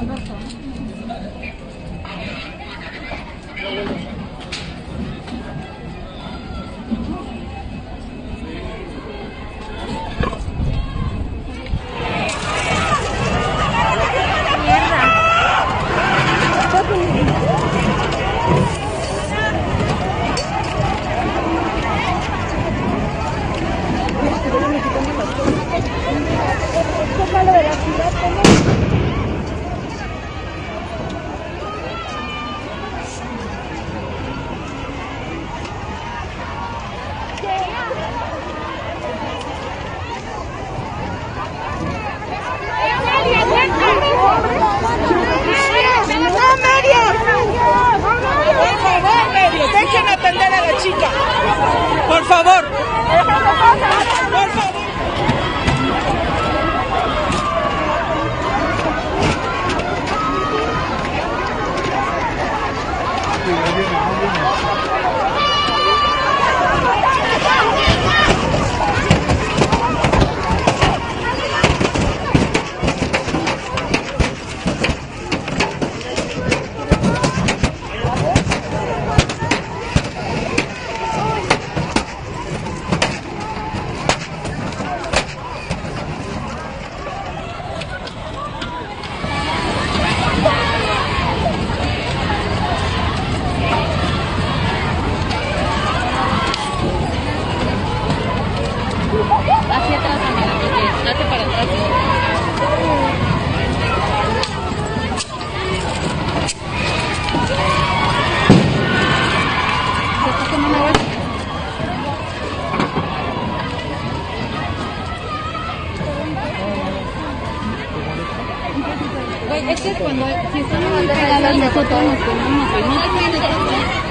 我的房。Es que cuando si estamos muy nosotros nos ponemos no